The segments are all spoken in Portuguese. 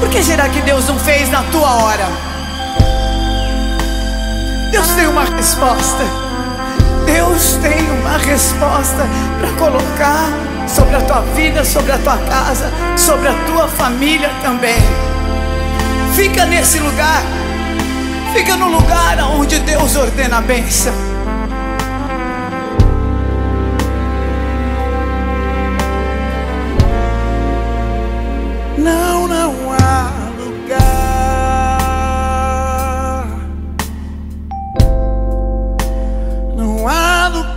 Por que será que Deus não fez na tua hora? Deus tem uma resposta. Deus tem uma resposta para colocar sobre a tua vida, sobre a tua casa, sobre a tua família também. Fica nesse lugar. Fica no lugar onde Deus ordena a bênção. Não,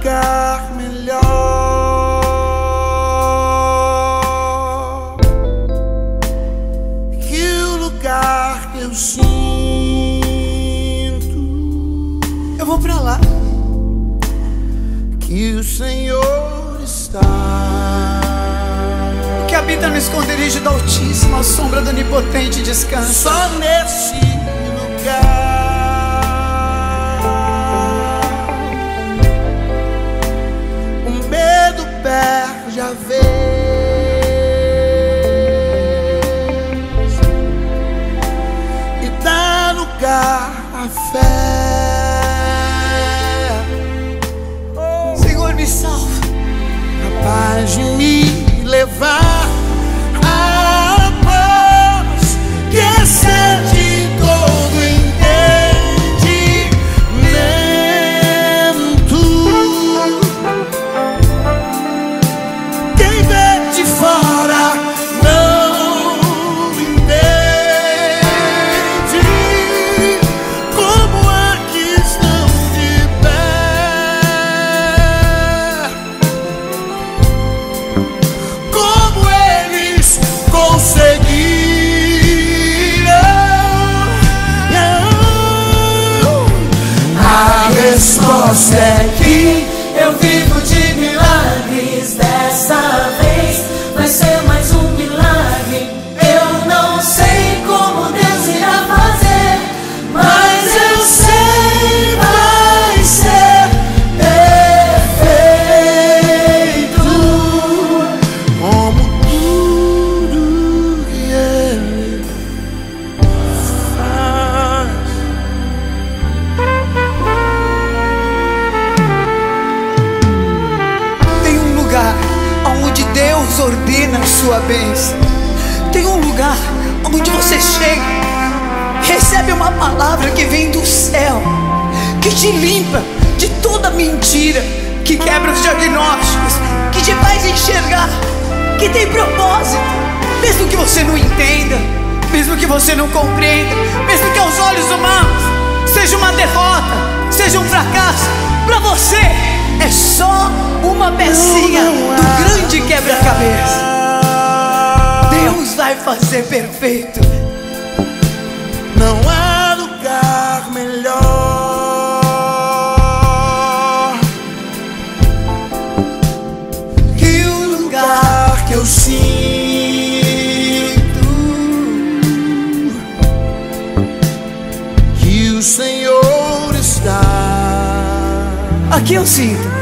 lugar melhor que o lugar que eu sinto. Eu vou para lá. Que o Senhor está. Que habita no esconderijo do Altíssimo, a sombra do Onipotente descansa. Só nesse de me sua bênção. Tem um lugar onde você chega, recebe uma palavra que vem do céu, que te limpa de toda mentira, que quebra os diagnósticos, que te faz enxergar, que tem propósito, mesmo que você não entenda, mesmo que você não compreenda, mesmo que aos olhos humanos seja uma derrota, seja um fracasso, para você é só uma pecinha do grande quebra-cabeça. Deus vai fazer perfeito. Não há lugar melhor Que o lugar que eu sinto que o Senhor está. aqui eu sinto.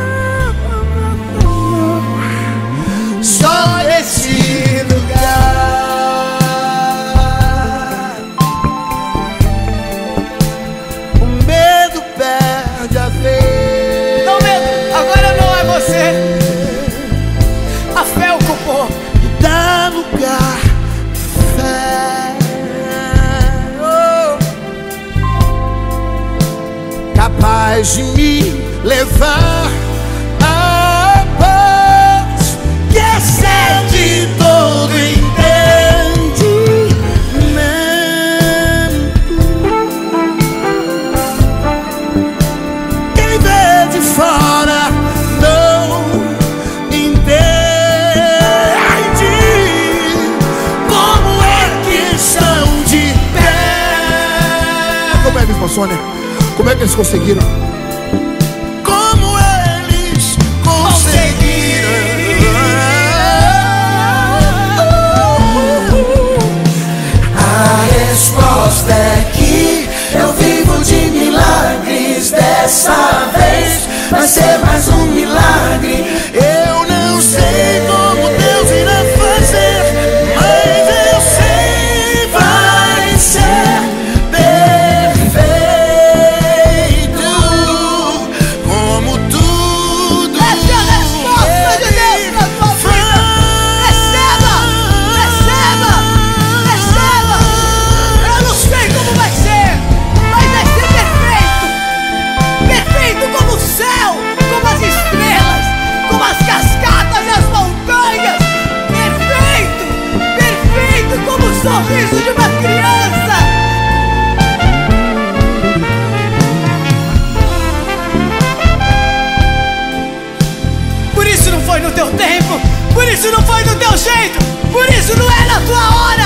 Capaz de me levar Como é que eles conseguiram? Como eles conseguiram? A resposta é sorriso de uma criança. Por isso não foi no teu tempo, por isso não foi no teu jeito, por isso não é na tua hora.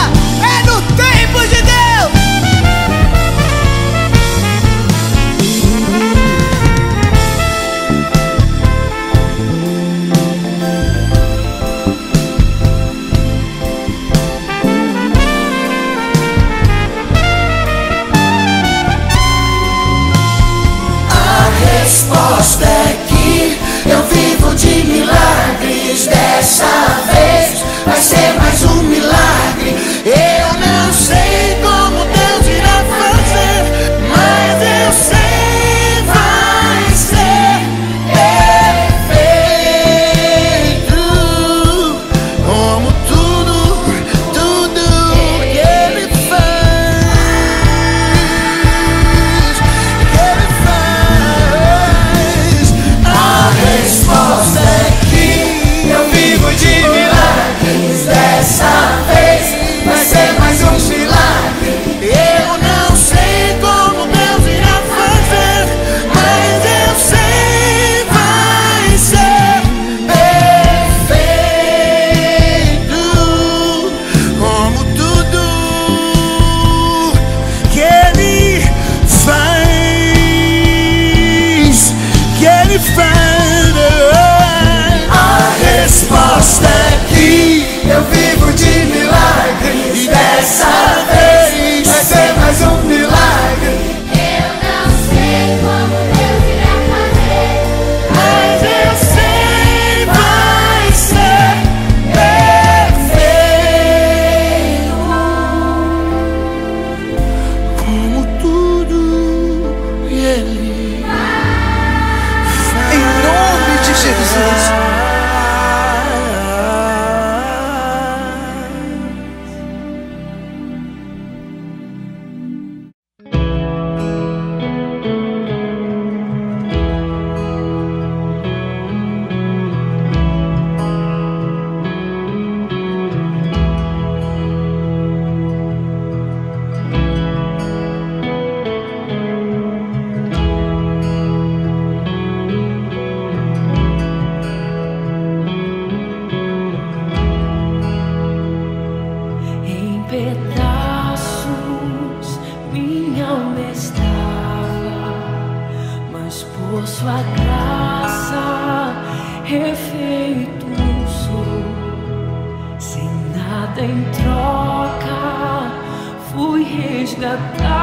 sua graça, refeito sou, sem nada em troca, fui resgatado.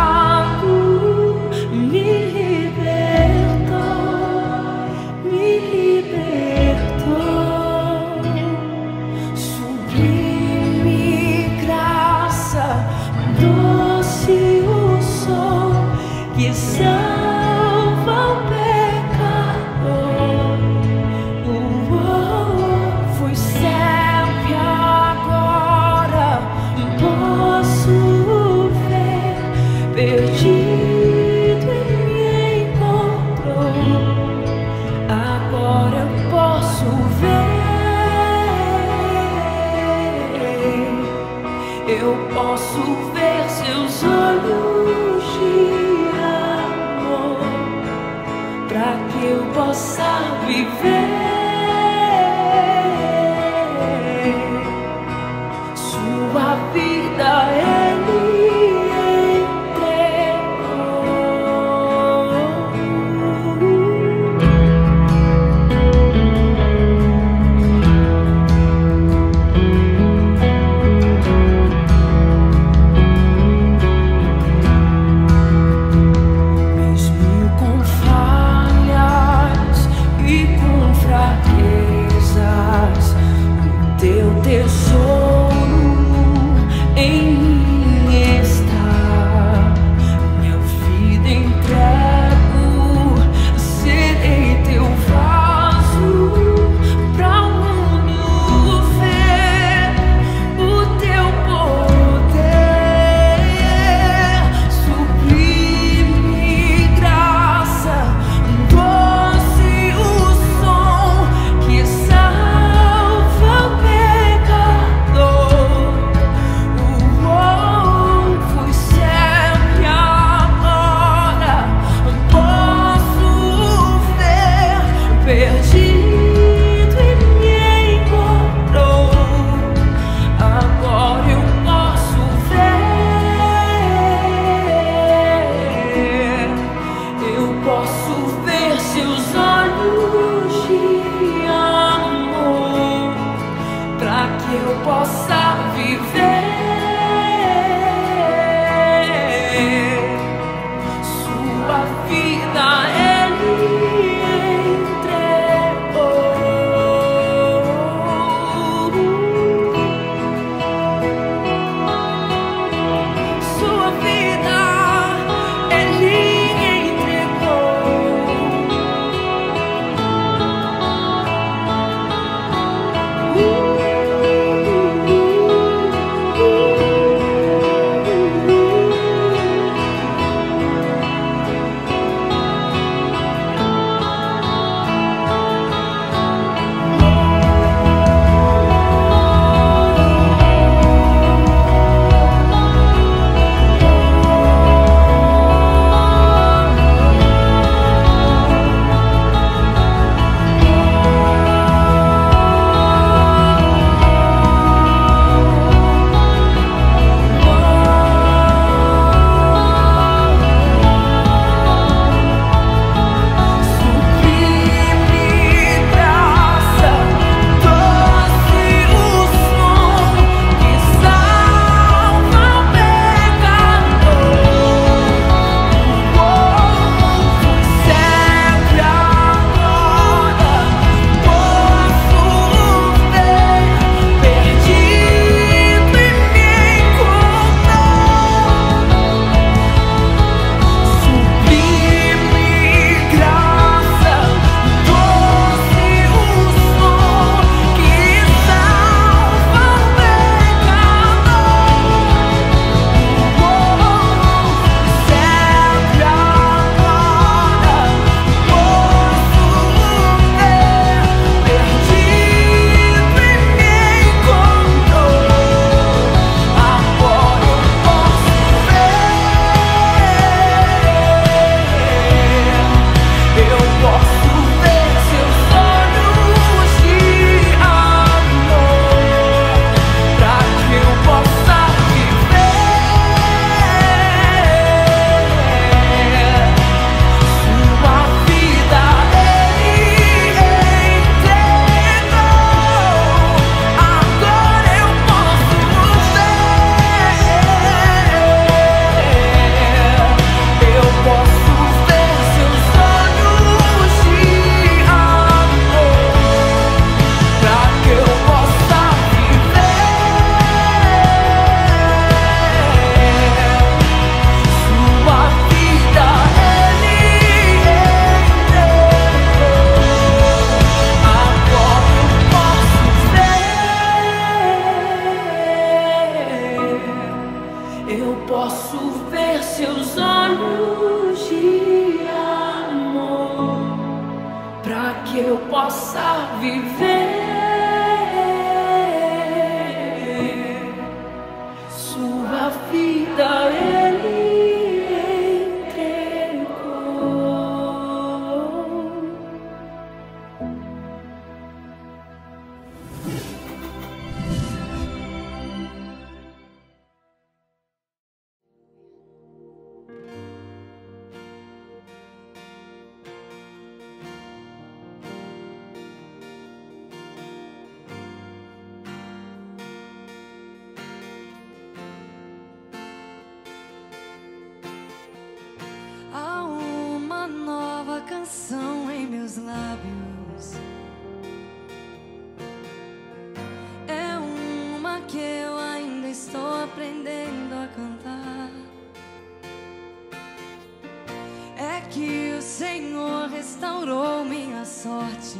Sorte.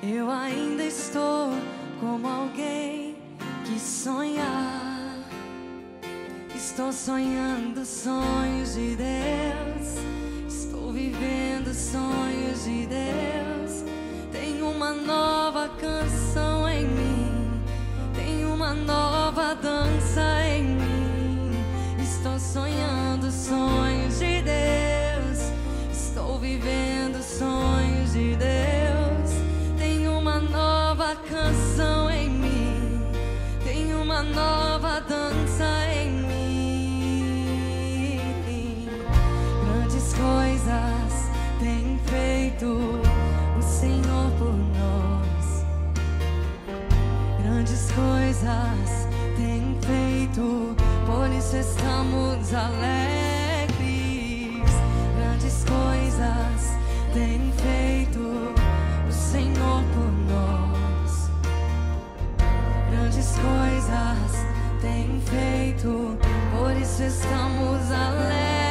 Eu ainda estou como alguém que sonhar. Estou sonhando sonhos de Deus. Estou vivendo sonhos de Deus. Tem uma nova canção em mim. Tem uma nova dança em mim. Estou sonhando sonhos de vivendo sonhos de Deus. Tem uma nova canção em mim. Tem uma nova dança em mim. Grandes coisas tem feito o Senhor por nós. Grandes coisas tem feito, por isso estamos alegres. Coisas tem feito, por isso estamos alegres.